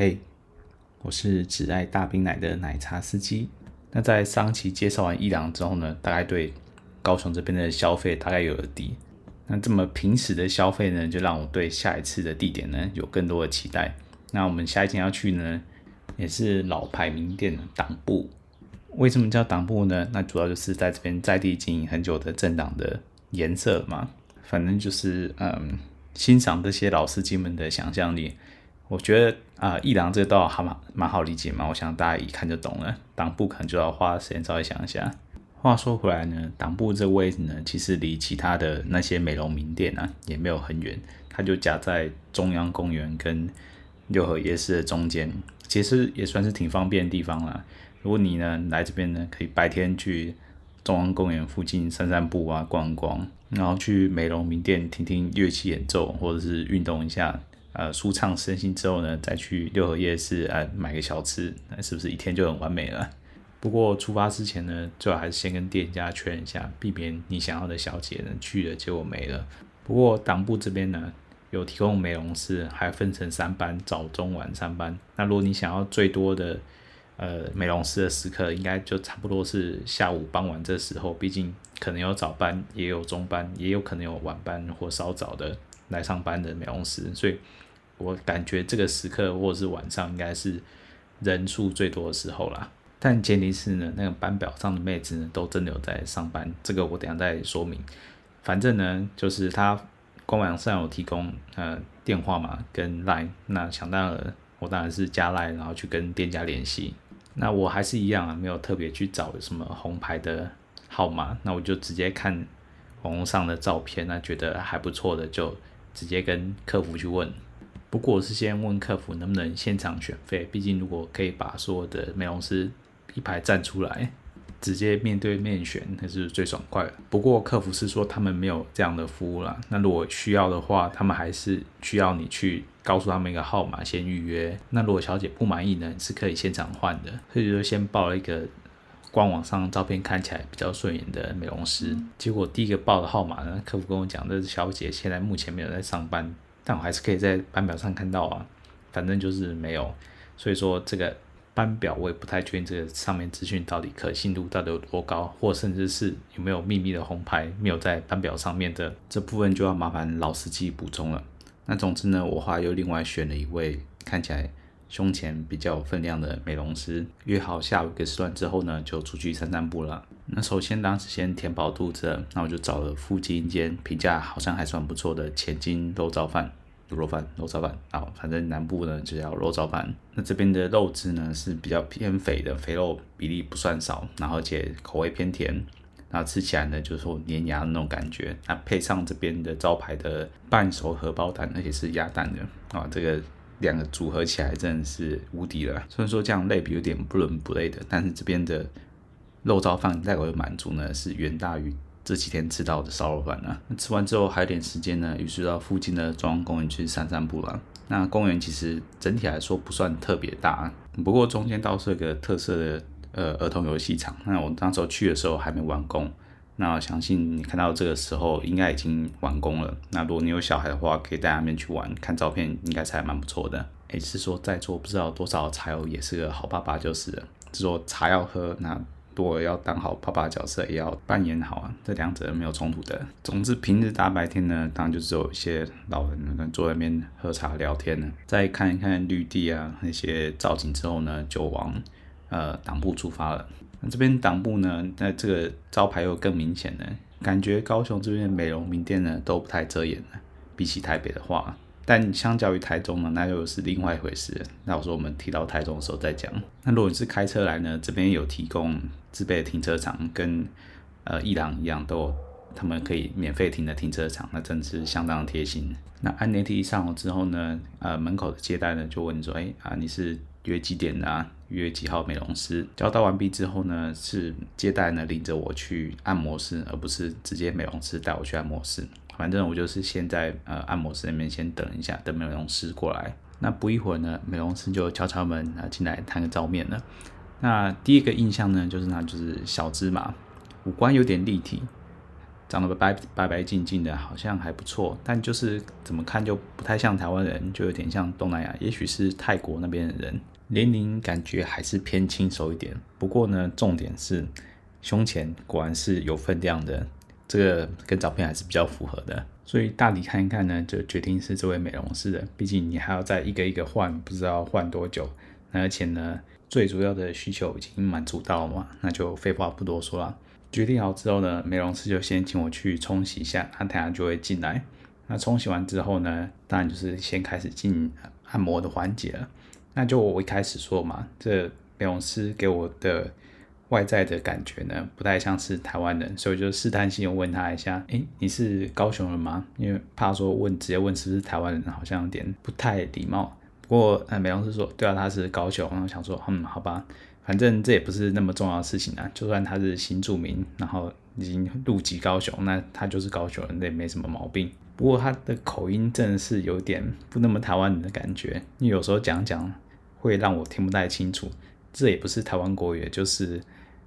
嘿，我是只爱大冰奶的奶茶司机。那在上期介绍完伊朗之后呢，大概对高雄这边的消费大概有了底。那这么平时的消费呢，就让我对下一次的地点呢有更多的期待。那我们下一间要去呢，也是老牌名店党部。为什么叫党部呢？那主要就是在这边在地经营很久的政党的颜色嘛。反正就是嗯，欣赏这些老司机们的想象力。我觉得啊，一郎这道还蛮蛮好理解嘛，我想大家一看就懂了。党部可能就要花时间稍微想一下。话说回来呢，党部这个位置呢，其实离其他的那些美容名店啊也没有很远，它就夹在中央公园跟六合夜市的中间，其实也算是挺方便的地方啦。如果你呢来这边呢，可以白天去中央公园附近散散步啊，逛逛，然后去美容名店听听乐器演奏，或者是运动一下。呃，舒畅身心之后呢，再去六合夜市啊买个小吃，那是不是一天就很完美了？不过出发之前呢，最好还是先跟店家确认一下，避免你想要的小姐呢去了结果没了。不过党部这边呢有提供美容师，还分成三班，早中晚三班。那如果你想要最多的呃美容师的时刻，应该就差不多是下午傍晚这时候，毕竟可能有早班，也有中班，也有可能有晚班或稍早的来上班的美容师，所以。我感觉这个时刻或者是晚上应该是人数最多的时候啦，但前提是呢，那个班表上的妹子呢都真的有在上班，这个我等下再说明。反正呢，就是他官网上有提供呃电话嘛跟 line，那想当然我当然是加 line，然后去跟店家联系。那我还是一样啊，没有特别去找什么红牌的号码，那我就直接看网络上的照片，那觉得还不错的就直接跟客服去问。不过我是先问客服能不能现场选费，毕竟如果可以把所有的美容师一排站出来，直接面对面选，那是最爽快的。不过客服是说他们没有这样的服务啦，那如果需要的话，他们还是需要你去告诉他们一个号码先预约。那如果小姐不满意呢，是可以现场换的。所以就先报了一个官网上照片看起来比较顺眼的美容师，结果第一个报的号码呢，客服跟我讲，这小姐现在目前没有在上班。但我还是可以在班表上看到啊，反正就是没有，所以说这个班表我也不太确定这个上面资讯到底可信度到底有多高，或甚至是有没有秘密的红牌没有在班表上面的这部分就要麻烦老司机补充了。那总之呢，我话又另外选了一位看起来胸前比较有分量的美容师，约好下午一个时段之后呢，就出去散散步了。那首先当时先填饱肚子，那我就找了附近一间评价好像还算不错的千金肉燥饭。卤肉饭、肉燥饭啊，反正南部呢就叫肉燥饭。那这边的肉质呢是比较偏肥的，肥肉比例不算少，然后且口味偏甜，然后吃起来呢就是说粘牙的那种感觉。那配上这边的招牌的半熟荷包蛋，而且是鸭蛋的啊，这个两个组合起来真的是无敌了。虽然说这样类比有点不伦不类的，但是这边的肉燥饭带给我的满足呢是远大于。这几天吃到的烧肉饭啊，那吃完之后还有点时间呢，于是到附近的中央公园去散散步了。那公园其实整体来说不算特别大，不过中间倒是有个特色的呃儿童游戏场。那我当时候去的时候还没完工，那我相信你看到这个时候应该已经完工了。那如果你有小孩的话，可以带他们去玩，看照片应该是还蛮不错的。诶，是说在座不知道多少茶友也是个好爸爸就是了，是说茶要喝那。如果要当好爸爸角色，也要扮演好啊，这两者没有冲突的。总之，平日大白天呢，当然就只有一些老人呢坐在那边喝茶聊天呢。再看一看绿地啊，那些造景之后呢，就往呃党部出发了。那这边党部呢，那这个招牌又更明显了，感觉高雄这边美容名店呢都不太遮掩了，比起台北的话。但相较于台中呢，那又是另外一回事。那我说我们提到台中的时候再讲。那如果你是开车来呢，这边有提供自备停车场，跟呃艺廊一样，都有他们可以免费停的停车场，那真是相当贴心。那按电梯上楼之后呢，呃门口的接待呢就问说，哎啊你是约几点的啊？约几号美容师？交代完毕之后呢，是接待呢领着我去按摩室，而不是直接美容师带我去按摩室。反正我就是先在呃按摩室那边先等一下，等美容师过来。那不一会儿呢，美容师就敲敲门啊进来谈个照面了。那第一个印象呢，就是那就是小芝麻，五官有点立体，长得白白白净净的，好像还不错，但就是怎么看就不太像台湾人，就有点像东南亚，也许是泰国那边的人。年龄感觉还是偏轻熟一点，不过呢，重点是胸前果然是有分量的，这个跟照片还是比较符合的。所以大体看一看呢，就决定是这位美容师的。毕竟你还要再一个一个换，不知道换多久。而且呢，最主要的需求已经满足到了嘛，那就废话不多说了。决定好之后呢，美容师就先请我去冲洗一下，他等下就会进来。那冲洗完之后呢，当然就是先开始进按摩的环节了。那就我一开始说嘛，这美容师给我的外在的感觉呢，不太像是台湾人，所以就试探性问他一下，诶，你是高雄人吗？因为怕说问直接问是不是台湾人，好像有点不太礼貌。不过呃，美容师说，对啊，他是高雄，然后想说，嗯，好吧，反正这也不是那么重要的事情啊。就算他是新住民，然后已经入籍高雄，那他就是高雄人，那也没什么毛病。不过他的口音真的是有点不那么台湾人的感觉，因为有时候讲讲会让我听不太清楚。这也不是台湾国语，就是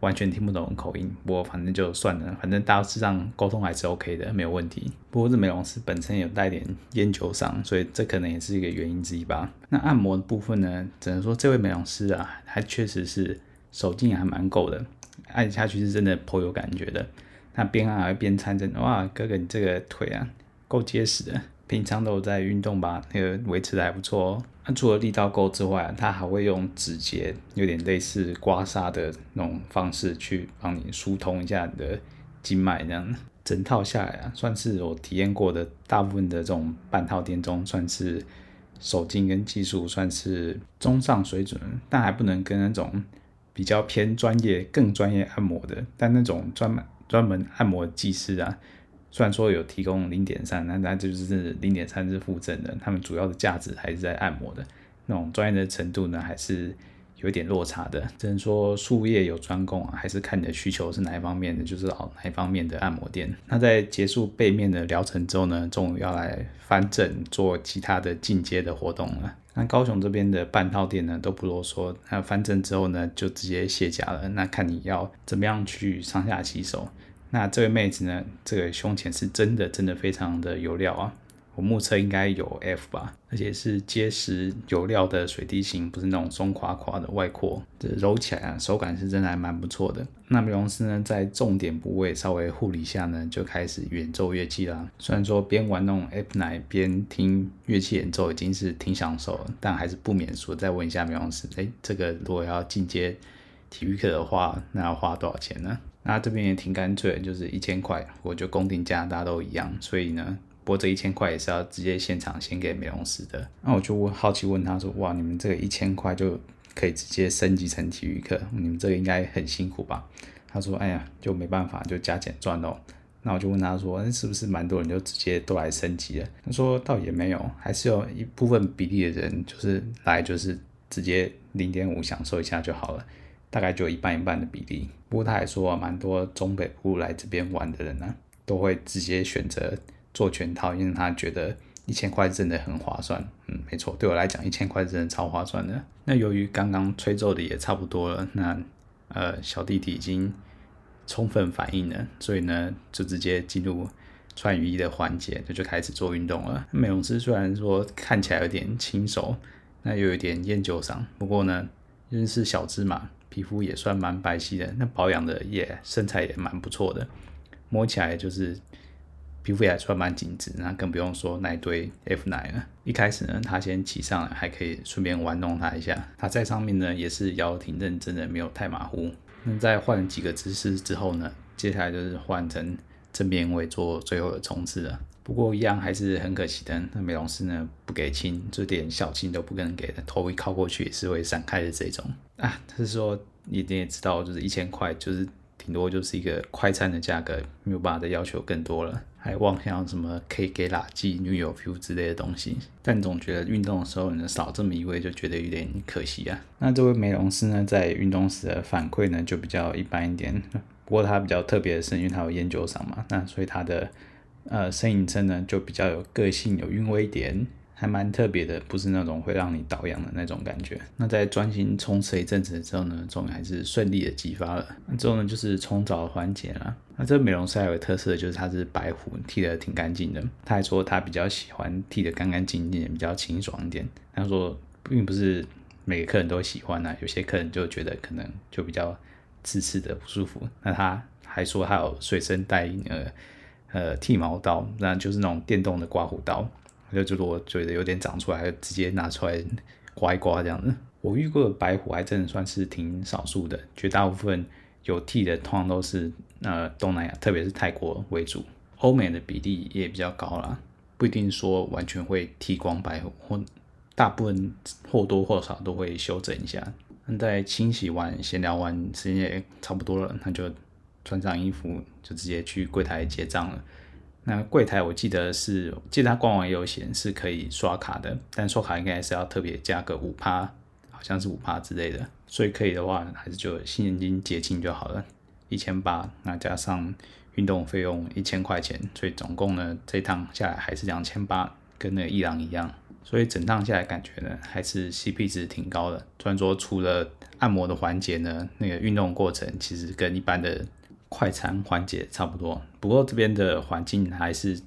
完全听不懂口音。不过反正就算了，反正大致上沟通还是 OK 的，没有问题。不过这美容师本身有带点烟酒嗓，所以这可能也是一个原因之一吧。那按摩的部分呢，只能说这位美容师啊，他确实是手劲还蛮够的，按下去是真的颇有感觉的。那边按还边参诊，哇，哥哥你这个腿啊！够结实的，平常都在运动吧？那个维持的还不错哦。那除了力道够之外，他还会用指节，有点类似刮痧的那种方式去帮你疏通一下你的经脉，这样。整套下来啊，算是我体验过的大部分的这种半套店中，算是手劲跟技术算是中上水准，但还不能跟那种比较偏专业、更专业按摩的，但那种专门专门按摩技师啊。虽然说有提供零点三，那那就是零点三是附赠的，他们主要的价值还是在按摩的那种专业的程度呢，还是有一点落差的。只能说术业有专攻啊，还是看你的需求是哪一方面的，就是找哪一方面的按摩店。那在结束背面的疗程之后呢，终于要来翻正做其他的进阶的活动了。那高雄这边的半套店呢，都不啰嗦，那翻正之后呢，就直接卸甲了。那看你要怎么样去上下其手。那这位妹子呢？这个胸前是真的，真的非常的有料啊！我目测应该有 F 吧，而且是结实有料的水滴型，不是那种松垮垮的外扩。这揉起来啊，手感是真的还蛮不错的。那美容师呢，在重点部位稍微护理下呢，就开始演奏乐器啦。虽然说边玩弄 F 奶边听乐器演奏已经是挺享受了，但还是不免说再问一下美容师：哎，这个如果要进阶体育课的话，那要花多少钱呢？那这边也挺干脆，就是一千块，我就公定价，大家都一样。所以呢，不过这一千块也是要直接现场先给美容师的。那我就问好奇问他说：“哇，你们这个一千块就可以直接升级成体育课？你们这个应该很辛苦吧？”他说：“哎呀，就没办法，就加减赚喽。”那我就问他说：“那是不是蛮多人就直接都来升级了？”他说：“倒也没有，还是有一部分比例的人就是来就是直接零点五享受一下就好了。”大概就一半一半的比例，不过他还说蛮多中北部来这边玩的人呢，都会直接选择做全套，因为他觉得一千块真的很划算。嗯，没错，对我来讲一千块真的超划算的。那由于刚刚吹奏的也差不多了，那呃小弟弟已经充分反应了，所以呢就直接进入穿雨衣的环节，就就开始做运动了。美容师虽然说看起来有点轻熟，那又有点烟酒嗓，不过呢因为是小只嘛。皮肤也算蛮白皙的，那保养的也身材也蛮不错的，摸起来就是皮肤也还算蛮紧致，那更不用说那一堆 F 奶了。一开始呢，他先骑上来，还可以顺便玩弄他一下。他在上面呢也是摇挺认真的，没有太马虎。那在换几个姿势之后呢，接下来就是换成正边位做最后的冲刺了。不过一样还是很可惜的，那美容师呢不给亲，这点小亲都不能给的，头一靠过去也是会闪开的这种啊。他是说你你也知道，就是一千块，就是顶多就是一个快餐的价格，没有办法再要求更多了，还妄想什么可以给垃圾女友 feel 之类的东西。但总觉得运动的时候能少这么一位，就觉得有点可惜啊。那这位美容师呢，在运动时的反馈呢就比较一般一点，不过他比较特别的是，因为他有烟酒嗓嘛，那所以他的。呃，声音声呢就比较有个性、有韵味一点。还蛮特别的，不是那种会让你倒氧的那种感觉。那在专心冲刺一阵子之后呢，终于还是顺利的激发了。那之后呢，就是冲澡环节啦。那这美容师还有个特色，就是它是白壶，剃得挺干净的。他还说他比较喜欢剃得干干净净，比较清爽一点。他说并不是每个客人都喜欢啊，有些客人就觉得可能就比较刺刺的不舒服。那他还说他有随身带呃呃剃毛刀，那就是那种电动的刮胡刀。就如果觉得有点长出来，直接拿出来刮一刮这样子。我遇过的白虎还真的算是挺少数的，绝大部分有剃的通常都是呃东南亚，特别是泰国为主，欧美的比例也比较高啦，不一定说完全会剃光白虎，或大部分或多或少都会修整一下。那在清洗完、闲聊完，时间也差不多了，那就穿上衣服就直接去柜台结账了。那柜台我记得是，记得它官网也有显示可以刷卡的，但刷卡应该是要特别加个五趴，好像是五趴之类的，所以可以的话还是就现金结清就好了，一千八，那加上运动费用一千块钱，所以总共呢这趟下来还是两千八，跟那个伊朗一样，所以整趟下来感觉呢还是 CP 值挺高的，虽然说除了按摩的环节呢，那个运动过程其实跟一般的。快餐环节差不多，不过这边的环境还是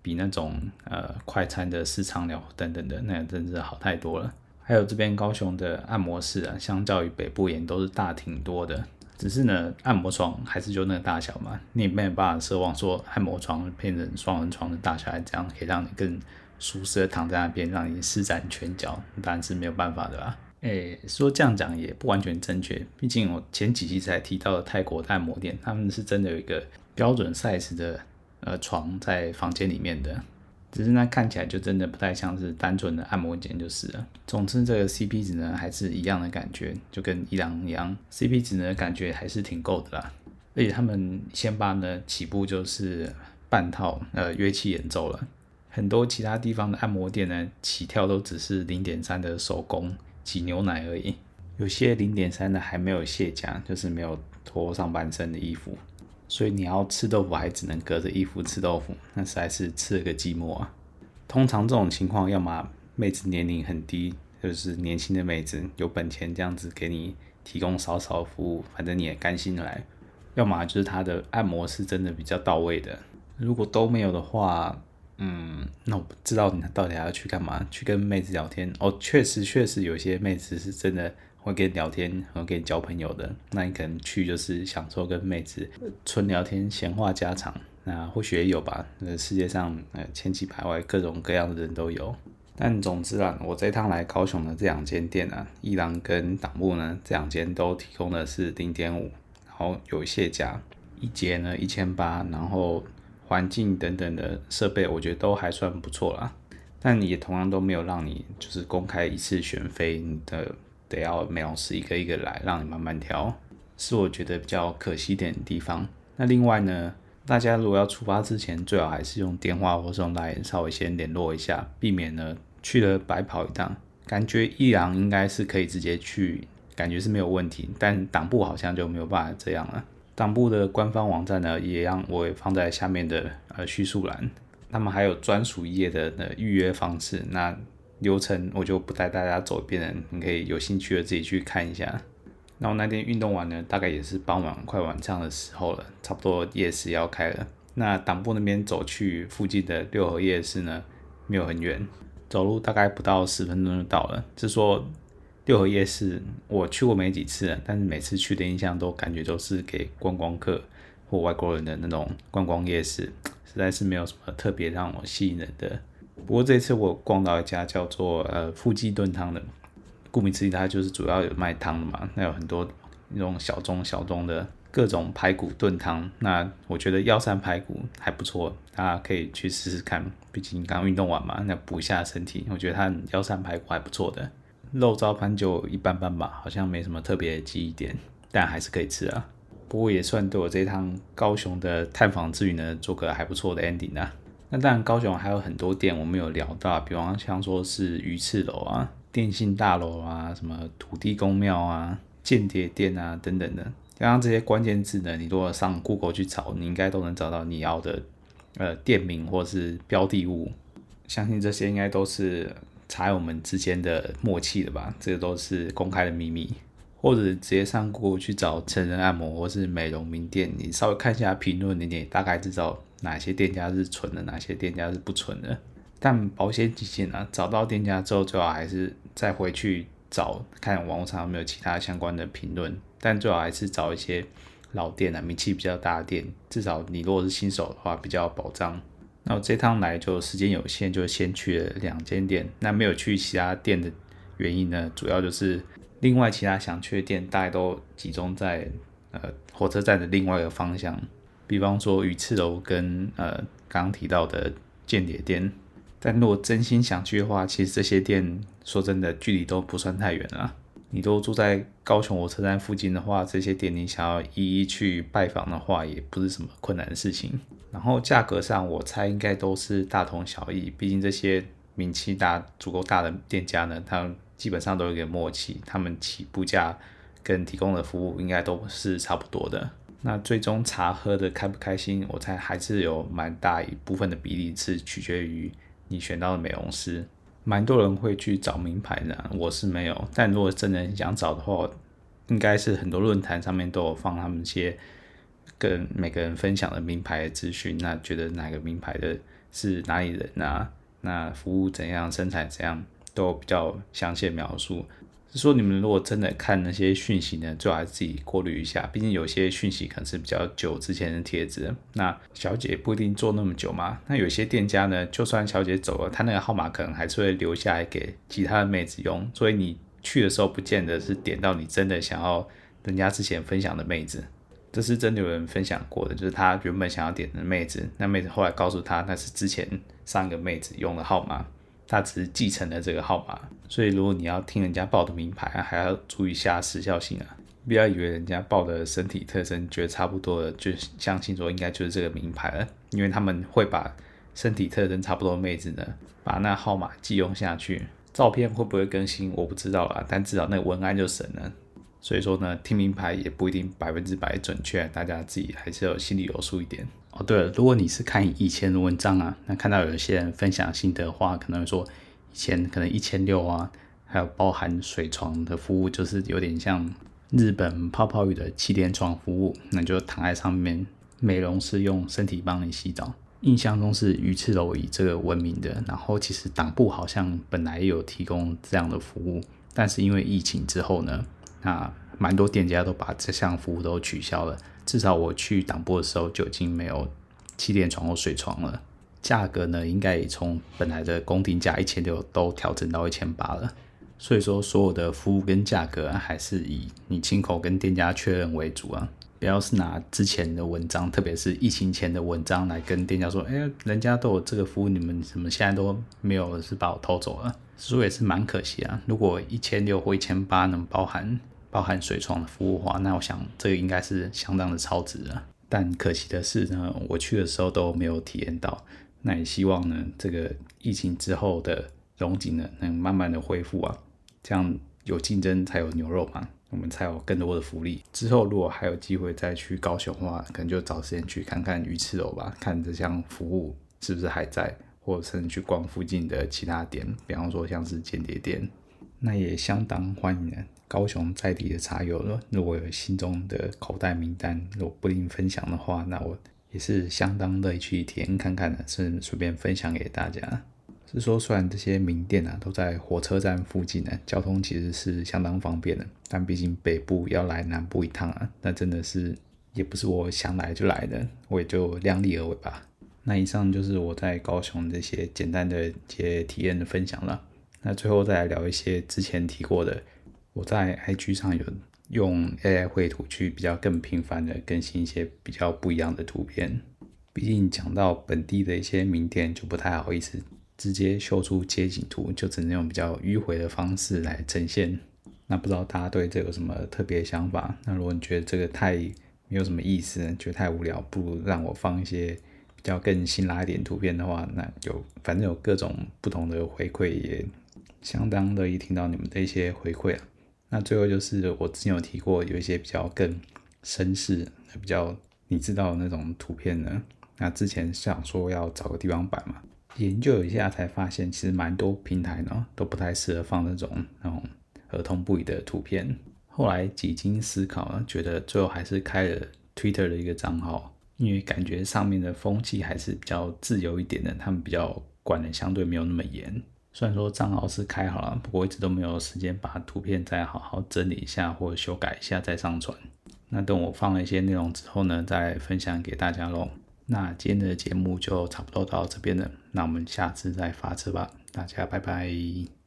比那种呃快餐的市场疗等等的那真是好太多了。还有这边高雄的按摩室啊，相较于北部也都是大挺多的。只是呢，按摩床还是就那个大小嘛，你也没有办法奢望说按摩床变成双人床的大小，这样可以让你更舒适的躺在那边，让你施展拳脚，当然是没有办法的啦。诶，说这样讲也不完全正确，毕竟我前几期才提到的泰国的按摩店，他们是真的有一个标准 size 的呃床在房间里面的，只是那看起来就真的不太像是单纯的按摩间就是了。总之这个 CP 值呢还是一样的感觉，就跟伊朗一样，CP 值呢感觉还是挺够的啦。而且他们先把呢起步就是半套呃乐器演奏了，很多其他地方的按摩店呢起跳都只是零点三的手工。挤牛奶而已，有些零点三的还没有卸甲，就是没有脱上半身的衣服，所以你要吃豆腐还只能隔着衣服吃豆腐，那实在是吃了个寂寞啊。通常这种情况，要么妹子年龄很低，就是年轻的妹子有本钱这样子给你提供少少服务，反正你也甘心来；要么就是她的按摩是真的比较到位的。如果都没有的话，嗯，那我不知道你到底要去干嘛？去跟妹子聊天哦，确实确实有些妹子是真的会跟你聊天，会跟你交朋友的。那你可能去就是享受跟妹子纯聊天、闲话家常。那或许也有吧。那世界上呃千奇百怪，各种各样的人都有。但总之啊，我这趟来高雄的这两间店啊，伊朗跟党部呢，这两间都提供的是零点五，然后有卸甲，一节呢一千八，然后。环境等等的设备，我觉得都还算不错啦，但也同样都没有让你就是公开一次选妃，你的得要美容师一个一个来，让你慢慢挑，是我觉得比较可惜点的地方。那另外呢，大家如果要出发之前，最好还是用电话或是用 LINE 稍微先联络一下，避免呢去了白跑一趟。感觉伊朗应该是可以直接去，感觉是没有问题，但党部好像就没有办法这样了。党部的官方网站呢，也让我也放在下面的呃叙述栏。他们还有专属页的呃预约方式，那流程我就不带大家走一遍了，你可以有兴趣的自己去看一下。那我那天运动完呢，大概也是傍晚快晚上的时候了，差不多夜市要开了。那党部那边走去附近的六合夜市呢，没有很远，走路大概不到十分钟就到了。是说。六合夜市我去过没几次，但是每次去的印象都感觉都是给观光客或外国人的那种观光夜市，实在是没有什么特别让我吸引人的。不过这次我逛到一家叫做呃富记炖汤的，顾名思义，它就是主要有卖汤的嘛，那有很多那种小盅小盅的各种排骨炖汤。那我觉得腰山排骨还不错，大家可以去试试看。毕竟刚运动完嘛，那补一下身体，我觉得它腰山排骨还不错的。肉燥盘就一般般吧，好像没什么特别的记忆点，但还是可以吃啊。不过也算对我这趟高雄的探访之旅呢，做个还不错的 ending 啊。那当然，高雄还有很多店我没有聊到，比方像说是鱼翅楼啊、电信大楼啊、什么土地公庙啊、间谍店啊等等的。刚刚这些关键字呢，你如果上 Google 去找，你应该都能找到你要的呃店名或是标的物。相信这些应该都是茶友们之间的默契的吧？这个都是公开的秘密。或者直接上 Google 去找成人按摩或是美容名店，你稍微看一下评论，你也大概知道哪些店家是纯的，哪些店家是不纯的。但保险起见呢，找到店家之后，最好还是再回去找看网络上有没有其他相关的评论。但最好还是找一些老店啊，名气比较大的店，至少你如果是新手的话，比较保障。那我这趟来就时间有限，就先去了两间店。那没有去其他店的原因呢，主要就是。另外，其他想去的店大概都集中在呃火车站的另外一个方向，比方说鱼翅楼跟呃刚刚提到的间谍店。但如果真心想去的话，其实这些店说真的距离都不算太远啊。你都住在高雄火车站附近的话，这些店你想要一一去拜访的话，也不是什么困难的事情。然后价格上，我猜应该都是大同小异，毕竟这些名气大、足够大的店家呢，他。基本上都有一个默契，他们起步价跟提供的服务应该都是差不多的。那最终茶喝得开不开心，我猜还是有蛮大一部分的比例是取决于你选到的美容师。蛮多人会去找名牌的，我是没有。但如果真的想找的话，应该是很多论坛上面都有放他们一些跟每个人分享的名牌的资讯。那觉得哪个名牌的是哪里人啊？那服务怎样？身材怎样？都比较详细描述，是说你们如果真的看那些讯息呢，最好还是自己过滤一下，毕竟有些讯息可能是比较久之前的帖子。那小姐不一定做那么久嘛，那有些店家呢，就算小姐走了，她那个号码可能还是会留下来给其他的妹子用，所以你去的时候不见得是点到你真的想要人家之前分享的妹子，这是真的有人分享过的，就是他原本想要点的妹子，那妹子后来告诉他那是之前上一个妹子用的号码。他只是继承了这个号码，所以如果你要听人家报的名牌，还要注意一下时效性啊！不要以为人家报的身体特征觉得差不多了，就相信说应该就是这个名牌了，因为他们会把身体特征差不多的妹子呢，把那号码寄用下去，照片会不会更新我不知道啦，但至少那文案就神了。所以说呢，听名牌也不一定百分之百准确，大家自己还是要心里有数一点。哦，对了，如果你是看以前的文章啊，那看到有些人分享心得话，可能说以前可能一千六啊，还有包含水床的服务，就是有点像日本泡泡浴的气垫床服务，那就躺在上面，美容师用身体帮你洗澡。印象中是鱼翅楼以这个闻名的，然后其实党部好像本来有提供这样的服务，但是因为疫情之后呢，那蛮多店家都把这项服务都取消了。至少我去党部的时候就已经没有气垫床或水床了，价格呢应该也从本来的工定价一千六都调整到一千八了。所以说所有的服务跟价格，还是以你亲口跟店家确认为主啊，不要是拿之前的文章，特别是疫情前的文章来跟店家说，哎，人家都有这个服务，你们怎么现在都没有，是把我偷走了？所以也是蛮可惜啊。如果一千六或一千八能包含。包含水床的服务的话，那我想这个应该是相当的超值啊。但可惜的是呢，我去的时候都没有体验到。那也希望呢，这个疫情之后的荣景呢，能慢慢的恢复啊，这样有竞争才有牛肉嘛，我们才有更多的福利。之后如果还有机会再去高雄的话，可能就找时间去看看鱼翅楼吧，看这项服务是不是还在，或者甚至去逛附近的其他店，比方说像是间谍店，那也相当欢迎。高雄在地的茶友了，如果有心中的口袋名单，如果不吝分享的话，那我也是相当乐意去体验看看的，顺顺便分享给大家。是说，虽然这些名店啊都在火车站附近呢，交通其实是相当方便的，但毕竟北部要来南部一趟啊，那真的是也不是我想来就来的，我也就量力而为吧。那以上就是我在高雄这些简单的一些体验的分享了。那最后再来聊一些之前提过的。我在 IG 上有用 AI 绘图去比较更频繁的更新一些比较不一样的图片。毕竟讲到本地的一些名店，就不太好意思直接秀出街景图，就只能用比较迂回的方式来呈现。那不知道大家对这有什么特别想法？那如果你觉得这个太没有什么意思，觉得太无聊，不如让我放一些比较更辛辣一点图片的话，那有反正有各种不同的回馈，也相当乐意听到你们的一些回馈啊。那最后就是我之前有提过，有一些比较更绅士、比较你知道的那种图片呢。那之前想说要找个地方摆嘛，研究一下才发现，其实蛮多平台呢都不太适合放那种那种儿童不宜的图片。后来几经思考呢，觉得最后还是开了 Twitter 的一个账号，因为感觉上面的风气还是比较自由一点的，他们比较管的相对没有那么严。虽然说账号是开好了，不过一直都没有时间把图片再好好整理一下或者修改一下再上传。那等我放了一些内容之后呢，再分享给大家喽。那今天的节目就差不多到这边了，那我们下次再发车吧，大家拜拜。